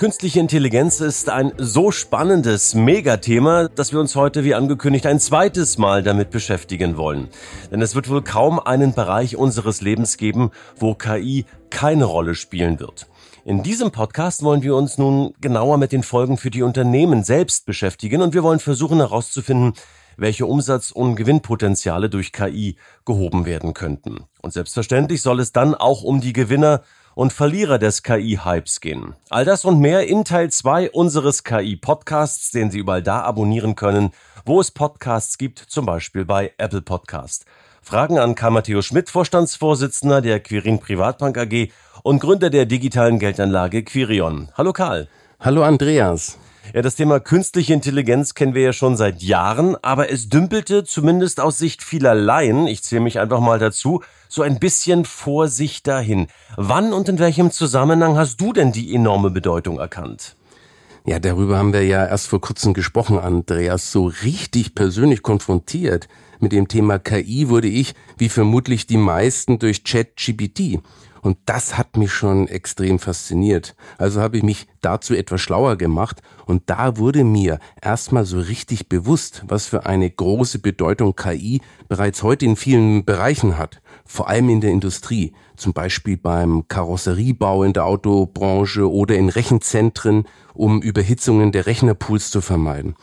Künstliche Intelligenz ist ein so spannendes Megathema, dass wir uns heute, wie angekündigt, ein zweites Mal damit beschäftigen wollen. Denn es wird wohl kaum einen Bereich unseres Lebens geben, wo KI keine Rolle spielen wird. In diesem Podcast wollen wir uns nun genauer mit den Folgen für die Unternehmen selbst beschäftigen und wir wollen versuchen herauszufinden, welche Umsatz- und Gewinnpotenziale durch KI gehoben werden könnten. Und selbstverständlich soll es dann auch um die Gewinner und Verlierer des KI-Hypes gehen. All das und mehr in Teil 2 unseres KI-Podcasts, den Sie überall da abonnieren können, wo es Podcasts gibt, zum Beispiel bei Apple Podcast. Fragen an Karl Matteo Schmidt, Vorstandsvorsitzender der Quirin Privatbank AG und Gründer der digitalen Geldanlage Quirion. Hallo Karl. Hallo Andreas. Ja, das Thema künstliche Intelligenz kennen wir ja schon seit Jahren, aber es dümpelte zumindest aus Sicht vieler Laien, ich zähle mich einfach mal dazu, so ein bisschen vor sich dahin. Wann und in welchem Zusammenhang hast du denn die enorme Bedeutung erkannt? Ja, darüber haben wir ja erst vor kurzem gesprochen, Andreas. So richtig persönlich konfrontiert mit dem Thema KI wurde ich, wie vermutlich die meisten, durch ChatGPT. Und das hat mich schon extrem fasziniert. Also habe ich mich dazu etwas schlauer gemacht und da wurde mir erstmal so richtig bewusst, was für eine große Bedeutung KI bereits heute in vielen Bereichen hat. Vor allem in der Industrie, zum Beispiel beim Karosseriebau in der Autobranche oder in Rechenzentren, um Überhitzungen der Rechnerpools zu vermeiden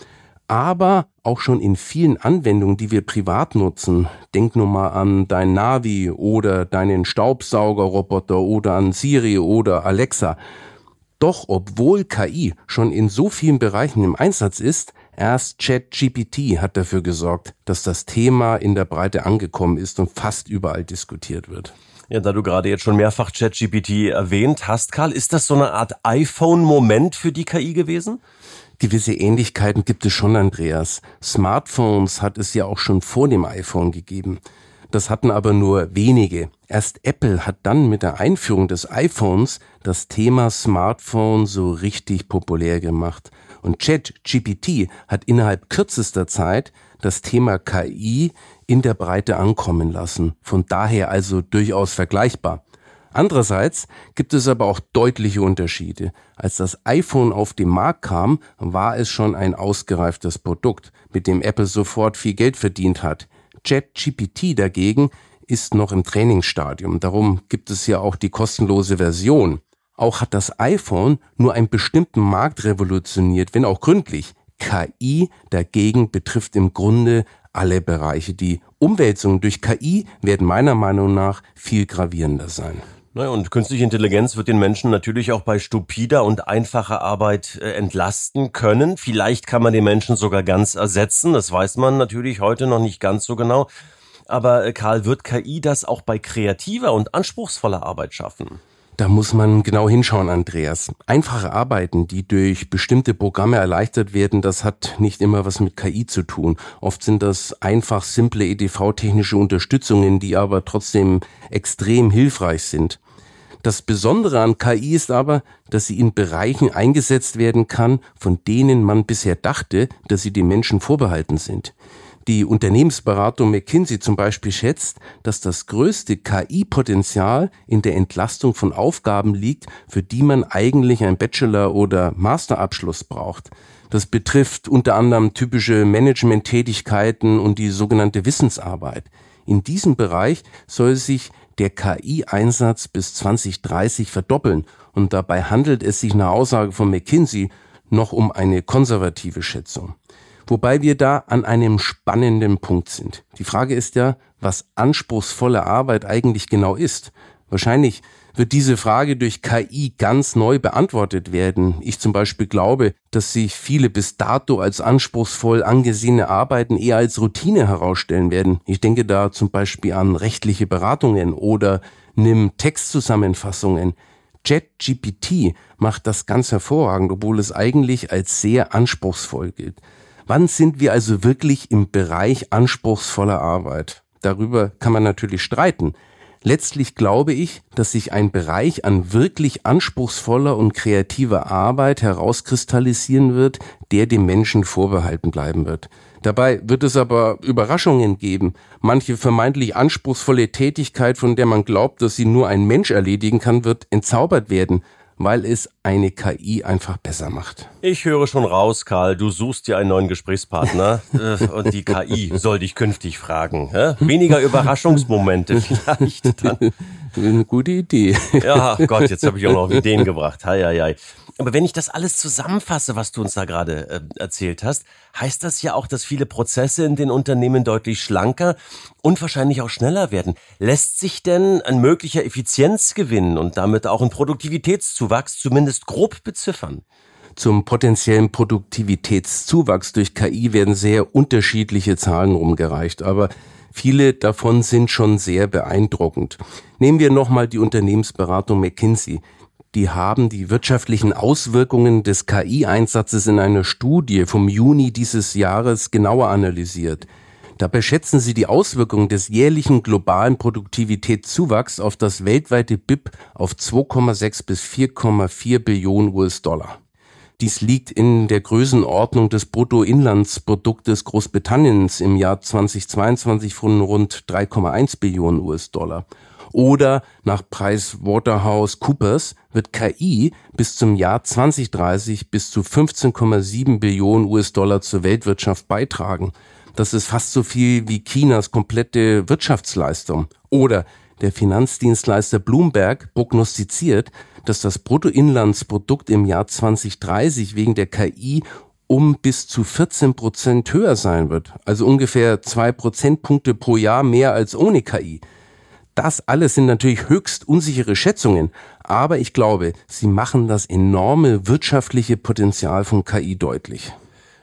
aber auch schon in vielen Anwendungen, die wir privat nutzen. Denk nur mal an dein Navi oder deinen Staubsaugerroboter oder an Siri oder Alexa. Doch obwohl KI schon in so vielen Bereichen im Einsatz ist, erst ChatGPT hat dafür gesorgt, dass das Thema in der Breite angekommen ist und fast überall diskutiert wird. Ja, da du gerade jetzt schon mehrfach ChatGPT erwähnt hast, Karl, ist das so eine Art iPhone-Moment für die KI gewesen? Gewisse Ähnlichkeiten gibt es schon, Andreas. Smartphones hat es ja auch schon vor dem iPhone gegeben. Das hatten aber nur wenige. Erst Apple hat dann mit der Einführung des iPhones das Thema Smartphone so richtig populär gemacht. Und ChatGPT hat innerhalb kürzester Zeit das Thema KI in der Breite ankommen lassen. Von daher also durchaus vergleichbar. Andererseits gibt es aber auch deutliche Unterschiede. Als das iPhone auf den Markt kam, war es schon ein ausgereiftes Produkt, mit dem Apple sofort viel Geld verdient hat. ChatGPT dagegen ist noch im Trainingsstadium. Darum gibt es ja auch die kostenlose Version. Auch hat das iPhone nur einen bestimmten Markt revolutioniert, wenn auch gründlich. KI dagegen betrifft im Grunde alle Bereiche. Die Umwälzungen durch KI werden meiner Meinung nach viel gravierender sein. Ne, und künstliche Intelligenz wird den Menschen natürlich auch bei stupider und einfacher Arbeit äh, entlasten können. Vielleicht kann man den Menschen sogar ganz ersetzen. Das weiß man natürlich heute noch nicht ganz so genau. Aber äh, Karl, wird KI das auch bei kreativer und anspruchsvoller Arbeit schaffen? Da muss man genau hinschauen, Andreas. Einfache Arbeiten, die durch bestimmte Programme erleichtert werden, das hat nicht immer was mit KI zu tun. Oft sind das einfach simple EDV-technische Unterstützungen, die aber trotzdem extrem hilfreich sind. Das Besondere an KI ist aber, dass sie in Bereichen eingesetzt werden kann, von denen man bisher dachte, dass sie den Menschen vorbehalten sind. Die Unternehmensberatung McKinsey zum Beispiel schätzt, dass das größte KI-Potenzial in der Entlastung von Aufgaben liegt, für die man eigentlich einen Bachelor- oder Masterabschluss braucht. Das betrifft unter anderem typische Management-Tätigkeiten und die sogenannte Wissensarbeit. In diesem Bereich soll sich der KI-Einsatz bis 2030 verdoppeln und dabei handelt es sich nach Aussage von McKinsey noch um eine konservative Schätzung. Wobei wir da an einem spannenden Punkt sind. Die Frage ist ja, was anspruchsvolle Arbeit eigentlich genau ist. Wahrscheinlich wird diese Frage durch KI ganz neu beantwortet werden. Ich zum Beispiel glaube, dass sich viele bis dato als anspruchsvoll angesehene Arbeiten eher als Routine herausstellen werden. Ich denke da zum Beispiel an rechtliche Beratungen oder nimm Textzusammenfassungen. ChatGPT macht das ganz hervorragend, obwohl es eigentlich als sehr anspruchsvoll gilt. Wann sind wir also wirklich im Bereich anspruchsvoller Arbeit? Darüber kann man natürlich streiten. Letztlich glaube ich, dass sich ein Bereich an wirklich anspruchsvoller und kreativer Arbeit herauskristallisieren wird, der dem Menschen vorbehalten bleiben wird. Dabei wird es aber Überraschungen geben. Manche vermeintlich anspruchsvolle Tätigkeit, von der man glaubt, dass sie nur ein Mensch erledigen kann, wird entzaubert werden weil es eine KI einfach besser macht. Ich höre schon raus, Karl, du suchst dir einen neuen Gesprächspartner äh, und die KI soll dich künftig fragen. Weniger Überraschungsmomente vielleicht dann. Eine gute Idee. Ja, Gott, jetzt habe ich auch noch Ideen gebracht. Hei, hei, hei. Aber wenn ich das alles zusammenfasse, was du uns da gerade äh, erzählt hast, heißt das ja auch, dass viele Prozesse in den Unternehmen deutlich schlanker und wahrscheinlich auch schneller werden. Lässt sich denn ein möglicher Effizienzgewinn und damit auch ein Produktivitätszuwachs zumindest grob beziffern? Zum potenziellen Produktivitätszuwachs durch KI werden sehr unterschiedliche Zahlen rumgereicht, aber Viele davon sind schon sehr beeindruckend. Nehmen wir nochmal die Unternehmensberatung McKinsey die haben die wirtschaftlichen Auswirkungen des KI-Einsatzes in einer Studie vom Juni dieses Jahres genauer analysiert. Dabei schätzen sie die Auswirkungen des jährlichen globalen Produktivitätszuwachs auf das weltweite BIP auf 2,6 bis 4,4 Billionen US-Dollar. Dies liegt in der Größenordnung des Bruttoinlandsproduktes Großbritanniens im Jahr 2022 von rund 3,1 Billionen US-Dollar oder nach PricewaterhouseCoopers wird KI bis zum Jahr 2030 bis zu 15,7 Billionen US-Dollar zur Weltwirtschaft beitragen. Das ist fast so viel wie Chinas komplette Wirtschaftsleistung. Oder der Finanzdienstleister Bloomberg prognostiziert, dass das Bruttoinlandsprodukt im Jahr 2030 wegen der KI um bis zu 14 Prozent höher sein wird. Also ungefähr zwei Prozentpunkte pro Jahr mehr als ohne KI. Das alles sind natürlich höchst unsichere Schätzungen, aber ich glaube, sie machen das enorme wirtschaftliche Potenzial von KI deutlich.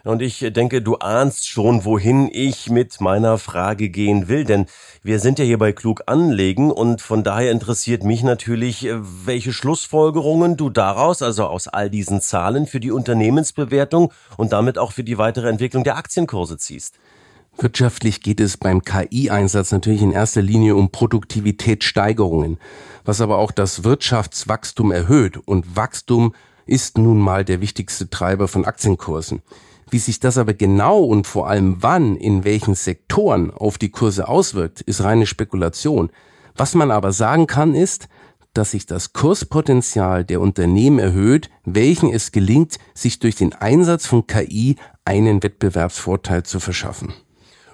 Und ich denke, du ahnst schon, wohin ich mit meiner Frage gehen will, denn wir sind ja hier bei Klug anlegen und von daher interessiert mich natürlich, welche Schlussfolgerungen du daraus, also aus all diesen Zahlen für die Unternehmensbewertung und damit auch für die weitere Entwicklung der Aktienkurse ziehst. Wirtschaftlich geht es beim KI-Einsatz natürlich in erster Linie um Produktivitätssteigerungen, was aber auch das Wirtschaftswachstum erhöht. Und Wachstum ist nun mal der wichtigste Treiber von Aktienkursen. Wie sich das aber genau und vor allem wann, in welchen Sektoren auf die Kurse auswirkt, ist reine Spekulation. Was man aber sagen kann, ist, dass sich das Kurspotenzial der Unternehmen erhöht, welchen es gelingt, sich durch den Einsatz von KI einen Wettbewerbsvorteil zu verschaffen.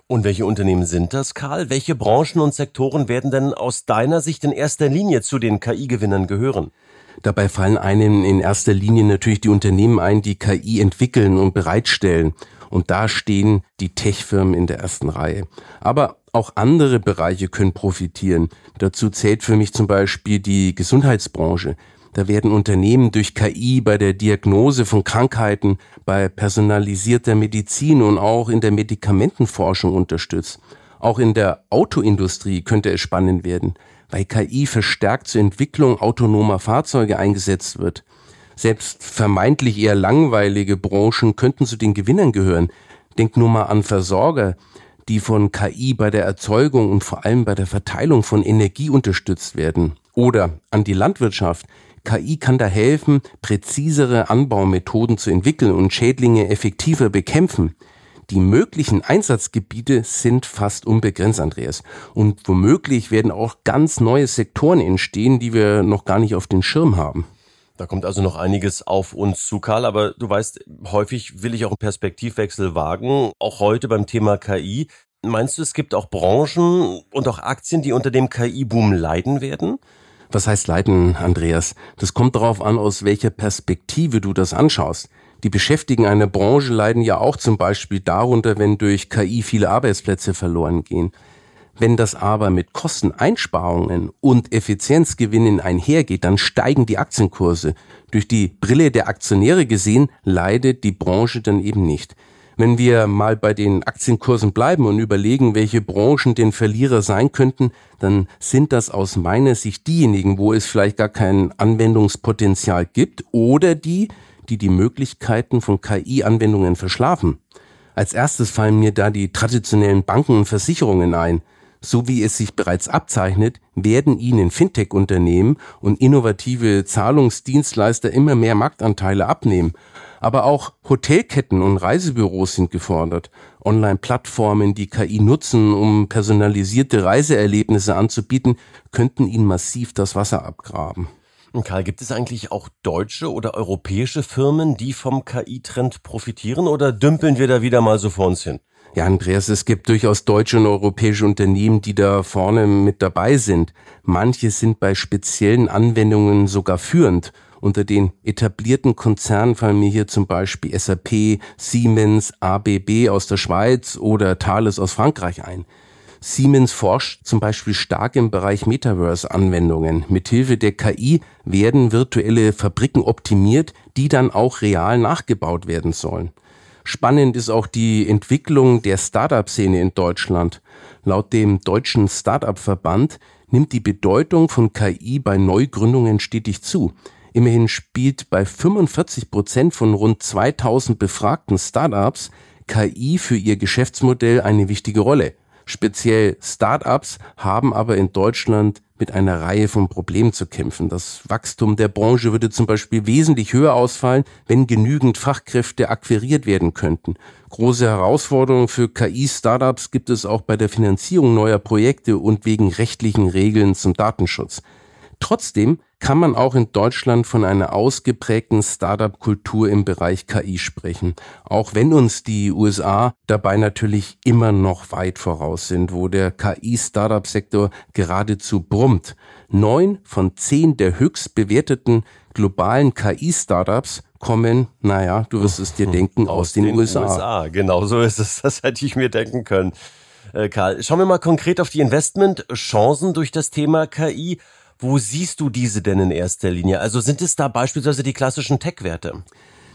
Und welche Unternehmen sind das, Karl? Welche Branchen und Sektoren werden denn aus deiner Sicht in erster Linie zu den KI-Gewinnern gehören? Dabei fallen einem in erster Linie natürlich die Unternehmen ein, die KI entwickeln und bereitstellen. Und da stehen die Tech-Firmen in der ersten Reihe. Aber auch andere Bereiche können profitieren. Dazu zählt für mich zum Beispiel die Gesundheitsbranche. Da werden Unternehmen durch KI bei der Diagnose von Krankheiten, bei personalisierter Medizin und auch in der Medikamentenforschung unterstützt. Auch in der Autoindustrie könnte es spannend werden, weil KI verstärkt zur Entwicklung autonomer Fahrzeuge eingesetzt wird. Selbst vermeintlich eher langweilige Branchen könnten zu den Gewinnern gehören. Denkt nur mal an Versorger, die von KI bei der Erzeugung und vor allem bei der Verteilung von Energie unterstützt werden. Oder an die Landwirtschaft, KI kann da helfen, präzisere Anbaumethoden zu entwickeln und Schädlinge effektiver bekämpfen. Die möglichen Einsatzgebiete sind fast unbegrenzt, Andreas. Und womöglich werden auch ganz neue Sektoren entstehen, die wir noch gar nicht auf den Schirm haben. Da kommt also noch einiges auf uns zu, Karl. Aber du weißt, häufig will ich auch einen Perspektivwechsel wagen, auch heute beim Thema KI. Meinst du, es gibt auch Branchen und auch Aktien, die unter dem KI-Boom leiden werden? Was heißt leiden, Andreas? Das kommt darauf an, aus welcher Perspektive du das anschaust. Die Beschäftigten einer Branche leiden ja auch zum Beispiel darunter, wenn durch KI viele Arbeitsplätze verloren gehen. Wenn das aber mit Kosteneinsparungen und Effizienzgewinnen einhergeht, dann steigen die Aktienkurse. Durch die Brille der Aktionäre gesehen leidet die Branche dann eben nicht. Wenn wir mal bei den Aktienkursen bleiben und überlegen, welche Branchen den Verlierer sein könnten, dann sind das aus meiner Sicht diejenigen, wo es vielleicht gar kein Anwendungspotenzial gibt oder die, die die Möglichkeiten von KI-Anwendungen verschlafen. Als erstes fallen mir da die traditionellen Banken und Versicherungen ein. So wie es sich bereits abzeichnet, werden ihnen Fintech-Unternehmen und innovative Zahlungsdienstleister immer mehr Marktanteile abnehmen. Aber auch Hotelketten und Reisebüros sind gefordert. Online-Plattformen, die KI nutzen, um personalisierte Reiseerlebnisse anzubieten, könnten ihnen massiv das Wasser abgraben. Und Karl, gibt es eigentlich auch deutsche oder europäische Firmen, die vom KI-Trend profitieren oder dümpeln wir da wieder mal so vor uns hin? Ja, Andreas, es gibt durchaus deutsche und europäische Unternehmen, die da vorne mit dabei sind. Manche sind bei speziellen Anwendungen sogar führend. Unter den etablierten Konzernen fallen mir hier zum Beispiel SAP, Siemens, ABB aus der Schweiz oder Thales aus Frankreich ein. Siemens forscht zum Beispiel stark im Bereich Metaverse-Anwendungen. Mithilfe der KI werden virtuelle Fabriken optimiert, die dann auch real nachgebaut werden sollen. Spannend ist auch die Entwicklung der Startup-Szene in Deutschland. Laut dem Deutschen Startup-Verband nimmt die Bedeutung von KI bei Neugründungen stetig zu. Immerhin spielt bei 45 Prozent von rund 2000 befragten Startups KI für ihr Geschäftsmodell eine wichtige Rolle. Speziell Startups haben aber in Deutschland mit einer Reihe von Problemen zu kämpfen. Das Wachstum der Branche würde zum Beispiel wesentlich höher ausfallen, wenn genügend Fachkräfte akquiriert werden könnten. Große Herausforderungen für KI-Startups gibt es auch bei der Finanzierung neuer Projekte und wegen rechtlichen Regeln zum Datenschutz. Trotzdem kann man auch in Deutschland von einer ausgeprägten Startup-Kultur im Bereich KI sprechen, auch wenn uns die USA dabei natürlich immer noch weit voraus sind, wo der KI-Startup-Sektor geradezu brummt. Neun von zehn der höchst bewerteten globalen KI-Startups kommen, naja, du wirst es dir denken, aus, aus den, den, USA. USA. Genau so ist es, das hätte ich mir denken können. Äh, Karl, schauen wir mal konkret auf die Investmentchancen durch das Thema KI. Wo siehst du diese denn in erster Linie? Also sind es da beispielsweise die klassischen Tech-Werte?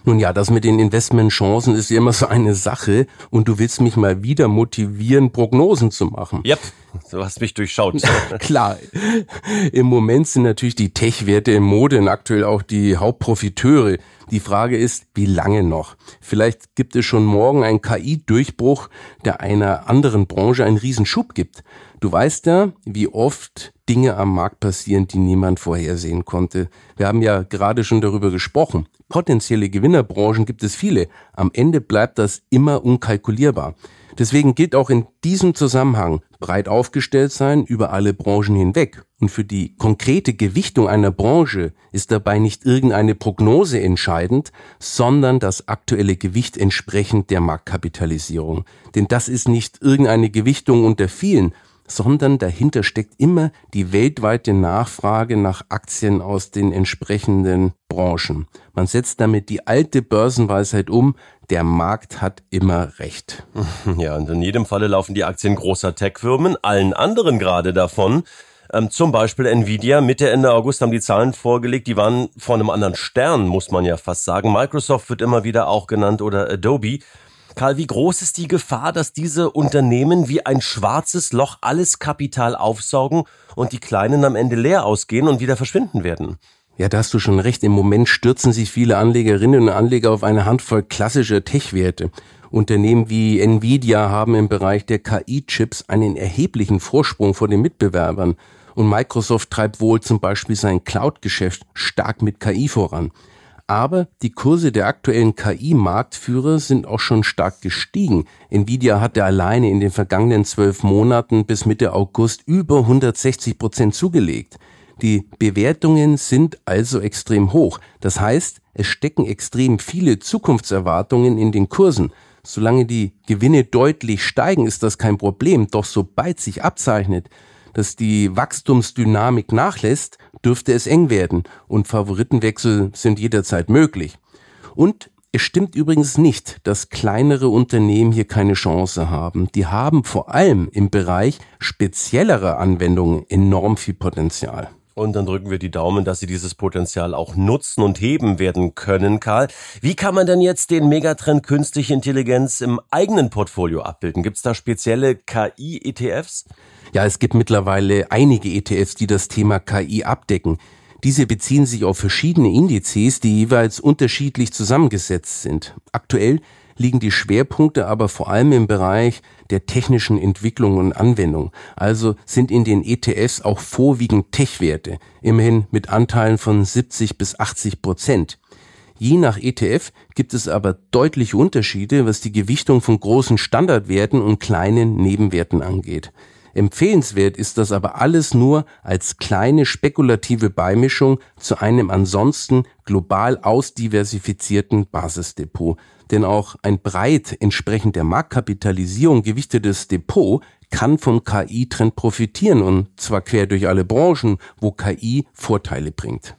Nun ja, das mit den Investmentchancen ist ja immer so eine Sache und du willst mich mal wieder motivieren, Prognosen zu machen. Yep, du hast mich durchschaut. Klar, im Moment sind natürlich die Tech-Werte im Mode und aktuell auch die Hauptprofiteure. Die Frage ist, wie lange noch? Vielleicht gibt es schon morgen einen KI-Durchbruch, der einer anderen Branche einen Riesenschub gibt. Du weißt ja, wie oft Dinge am Markt passieren, die niemand vorhersehen konnte. Wir haben ja gerade schon darüber gesprochen. Potenzielle Gewinnerbranchen gibt es viele. Am Ende bleibt das immer unkalkulierbar. Deswegen gilt auch in diesem Zusammenhang breit aufgestellt sein über alle Branchen hinweg. Und für die konkrete Gewichtung einer Branche ist dabei nicht irgendeine Prognose entscheidend, sondern das aktuelle Gewicht entsprechend der Marktkapitalisierung. Denn das ist nicht irgendeine Gewichtung unter vielen, sondern dahinter steckt immer die weltweite Nachfrage nach Aktien aus den entsprechenden Branchen. Man setzt damit die alte Börsenweisheit um, der Markt hat immer recht. Ja, und in jedem Falle laufen die Aktien großer Tech-Firmen, allen anderen gerade davon. Ähm, zum Beispiel Nvidia. Mitte, Ende August haben die Zahlen vorgelegt. Die waren vor einem anderen Stern, muss man ja fast sagen. Microsoft wird immer wieder auch genannt oder Adobe. Karl, wie groß ist die Gefahr, dass diese Unternehmen wie ein schwarzes Loch alles Kapital aufsaugen und die Kleinen am Ende leer ausgehen und wieder verschwinden werden? Ja, da hast du schon recht. Im Moment stürzen sich viele Anlegerinnen und Anleger auf eine Handvoll klassischer Tech-Werte. Unternehmen wie Nvidia haben im Bereich der KI-Chips einen erheblichen Vorsprung vor den Mitbewerbern. Und Microsoft treibt wohl zum Beispiel sein Cloud-Geschäft stark mit KI voran. Aber die Kurse der aktuellen KI-Marktführer sind auch schon stark gestiegen. Nvidia hatte alleine in den vergangenen zwölf Monaten bis Mitte August über 160 Prozent zugelegt. Die Bewertungen sind also extrem hoch. Das heißt, es stecken extrem viele Zukunftserwartungen in den Kursen. Solange die Gewinne deutlich steigen, ist das kein Problem. Doch sobald sich abzeichnet, dass die Wachstumsdynamik nachlässt, dürfte es eng werden und Favoritenwechsel sind jederzeit möglich. Und es stimmt übrigens nicht, dass kleinere Unternehmen hier keine Chance haben. Die haben vor allem im Bereich speziellerer Anwendungen enorm viel Potenzial. Und dann drücken wir die Daumen, dass Sie dieses Potenzial auch nutzen und heben werden können, Karl. Wie kann man denn jetzt den Megatrend künstliche Intelligenz im eigenen Portfolio abbilden? Gibt es da spezielle KI-ETFs? Ja, es gibt mittlerweile einige ETFs, die das Thema KI abdecken. Diese beziehen sich auf verschiedene Indizes, die jeweils unterschiedlich zusammengesetzt sind. Aktuell liegen die Schwerpunkte aber vor allem im Bereich der technischen Entwicklung und Anwendung. Also sind in den ETFs auch vorwiegend Tech-Werte, immerhin mit Anteilen von 70 bis 80 Prozent. Je nach ETF gibt es aber deutliche Unterschiede, was die Gewichtung von großen Standardwerten und kleinen Nebenwerten angeht. Empfehlenswert ist das aber alles nur als kleine spekulative Beimischung zu einem ansonsten global ausdiversifizierten Basisdepot. Denn auch ein breit entsprechend der Marktkapitalisierung gewichtetes Depot kann vom KI-Trend profitieren und zwar quer durch alle Branchen, wo KI Vorteile bringt.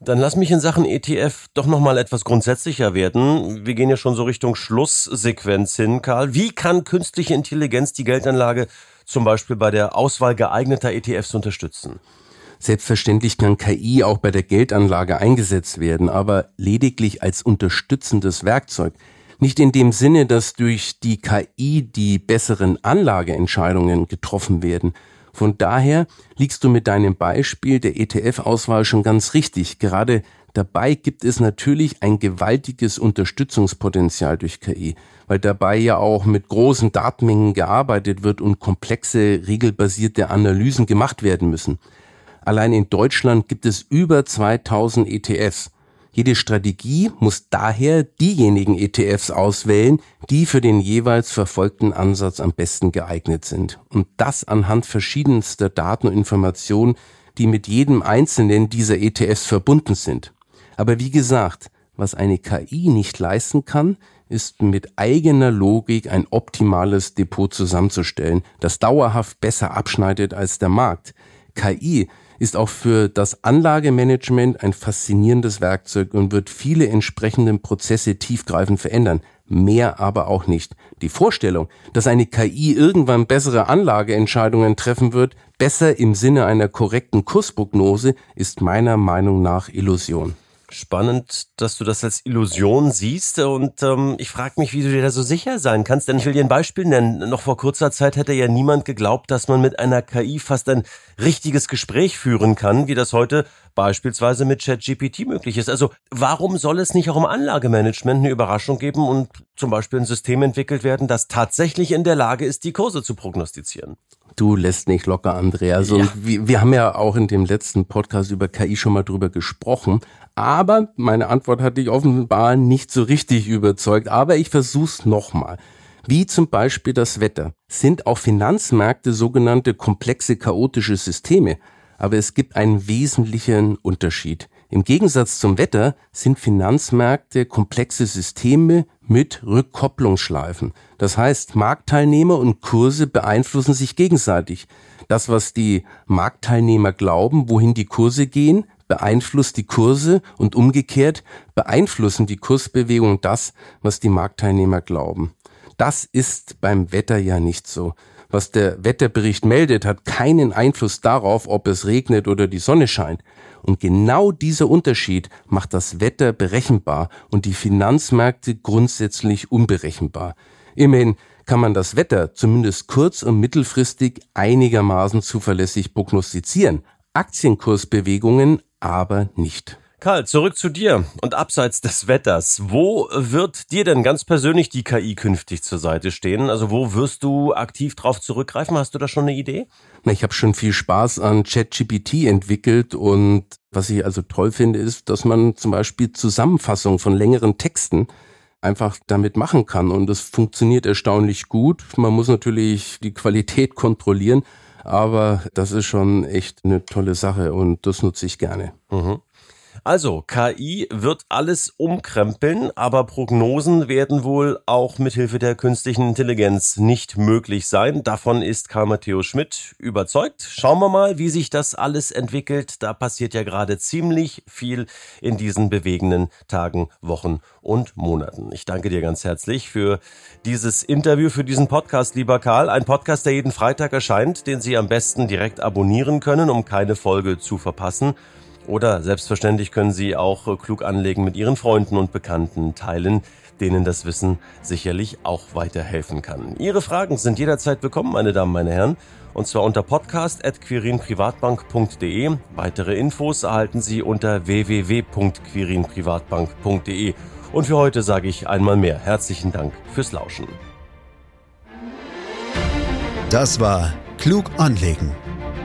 Dann lass mich in Sachen ETF doch nochmal etwas grundsätzlicher werden. Wir gehen ja schon so Richtung Schlusssequenz hin, Karl. Wie kann künstliche Intelligenz die Geldanlage zum Beispiel bei der Auswahl geeigneter ETFs unterstützen? Selbstverständlich kann KI auch bei der Geldanlage eingesetzt werden, aber lediglich als unterstützendes Werkzeug. Nicht in dem Sinne, dass durch die KI die besseren Anlageentscheidungen getroffen werden. Von daher liegst du mit deinem Beispiel der ETF-Auswahl schon ganz richtig. Gerade Dabei gibt es natürlich ein gewaltiges Unterstützungspotenzial durch KI, weil dabei ja auch mit großen Datenmengen gearbeitet wird und komplexe, regelbasierte Analysen gemacht werden müssen. Allein in Deutschland gibt es über 2000 ETFs. Jede Strategie muss daher diejenigen ETFs auswählen, die für den jeweils verfolgten Ansatz am besten geeignet sind. Und das anhand verschiedenster Daten und Informationen, die mit jedem einzelnen dieser ETFs verbunden sind. Aber wie gesagt, was eine KI nicht leisten kann, ist mit eigener Logik ein optimales Depot zusammenzustellen, das dauerhaft besser abschneidet als der Markt. KI ist auch für das Anlagemanagement ein faszinierendes Werkzeug und wird viele entsprechende Prozesse tiefgreifend verändern. Mehr aber auch nicht. Die Vorstellung, dass eine KI irgendwann bessere Anlageentscheidungen treffen wird, besser im Sinne einer korrekten Kursprognose, ist meiner Meinung nach Illusion. Spannend, dass du das als Illusion siehst und ähm, ich frage mich, wie du dir da so sicher sein kannst, denn ich will dir ein Beispiel nennen. Noch vor kurzer Zeit hätte ja niemand geglaubt, dass man mit einer KI fast ein richtiges Gespräch führen kann, wie das heute beispielsweise mit ChatGPT möglich ist. Also warum soll es nicht auch im Anlagemanagement eine Überraschung geben und zum Beispiel ein System entwickelt werden, das tatsächlich in der Lage ist, die Kurse zu prognostizieren? Du lässt nicht locker, Andreas. Ja. Und wir, wir haben ja auch in dem letzten Podcast über KI schon mal drüber gesprochen. Aber meine Antwort hat dich offenbar nicht so richtig überzeugt. Aber ich versuch's nochmal. Wie zum Beispiel das Wetter sind auch Finanzmärkte sogenannte komplexe chaotische Systeme. Aber es gibt einen wesentlichen Unterschied. Im Gegensatz zum Wetter sind Finanzmärkte komplexe Systeme mit Rückkopplungsschleifen. Das heißt, Marktteilnehmer und Kurse beeinflussen sich gegenseitig. Das, was die Marktteilnehmer glauben, wohin die Kurse gehen, beeinflusst die Kurse und umgekehrt beeinflussen die Kursbewegung das, was die Marktteilnehmer glauben. Das ist beim Wetter ja nicht so. Was der Wetterbericht meldet, hat keinen Einfluss darauf, ob es regnet oder die Sonne scheint. Und genau dieser Unterschied macht das Wetter berechenbar und die Finanzmärkte grundsätzlich unberechenbar. Immerhin kann man das Wetter zumindest kurz- und mittelfristig einigermaßen zuverlässig prognostizieren. Aktienkursbewegungen aber nicht. Karl, zurück zu dir und abseits des Wetters. Wo wird dir denn ganz persönlich die KI künftig zur Seite stehen? Also wo wirst du aktiv drauf zurückgreifen? Hast du da schon eine Idee? Na, ich habe schon viel Spaß an ChatGPT entwickelt und was ich also toll finde, ist, dass man zum Beispiel Zusammenfassungen von längeren Texten einfach damit machen kann und das funktioniert erstaunlich gut. Man muss natürlich die Qualität kontrollieren, aber das ist schon echt eine tolle Sache und das nutze ich gerne. Mhm. Also, KI wird alles umkrempeln, aber Prognosen werden wohl auch mithilfe der künstlichen Intelligenz nicht möglich sein. Davon ist Karl Matthäus Schmidt überzeugt. Schauen wir mal, wie sich das alles entwickelt. Da passiert ja gerade ziemlich viel in diesen bewegenden Tagen, Wochen und Monaten. Ich danke dir ganz herzlich für dieses Interview, für diesen Podcast, lieber Karl. Ein Podcast, der jeden Freitag erscheint, den Sie am besten direkt abonnieren können, um keine Folge zu verpassen. Oder selbstverständlich können Sie auch äh, klug anlegen mit Ihren Freunden und Bekannten teilen, denen das Wissen sicherlich auch weiterhelfen kann. Ihre Fragen sind jederzeit willkommen, meine Damen, meine Herren. Und zwar unter podcast.quirinprivatbank.de. Weitere Infos erhalten Sie unter www.quirinprivatbank.de. Und für heute sage ich einmal mehr herzlichen Dank fürs Lauschen. Das war Klug anlegen.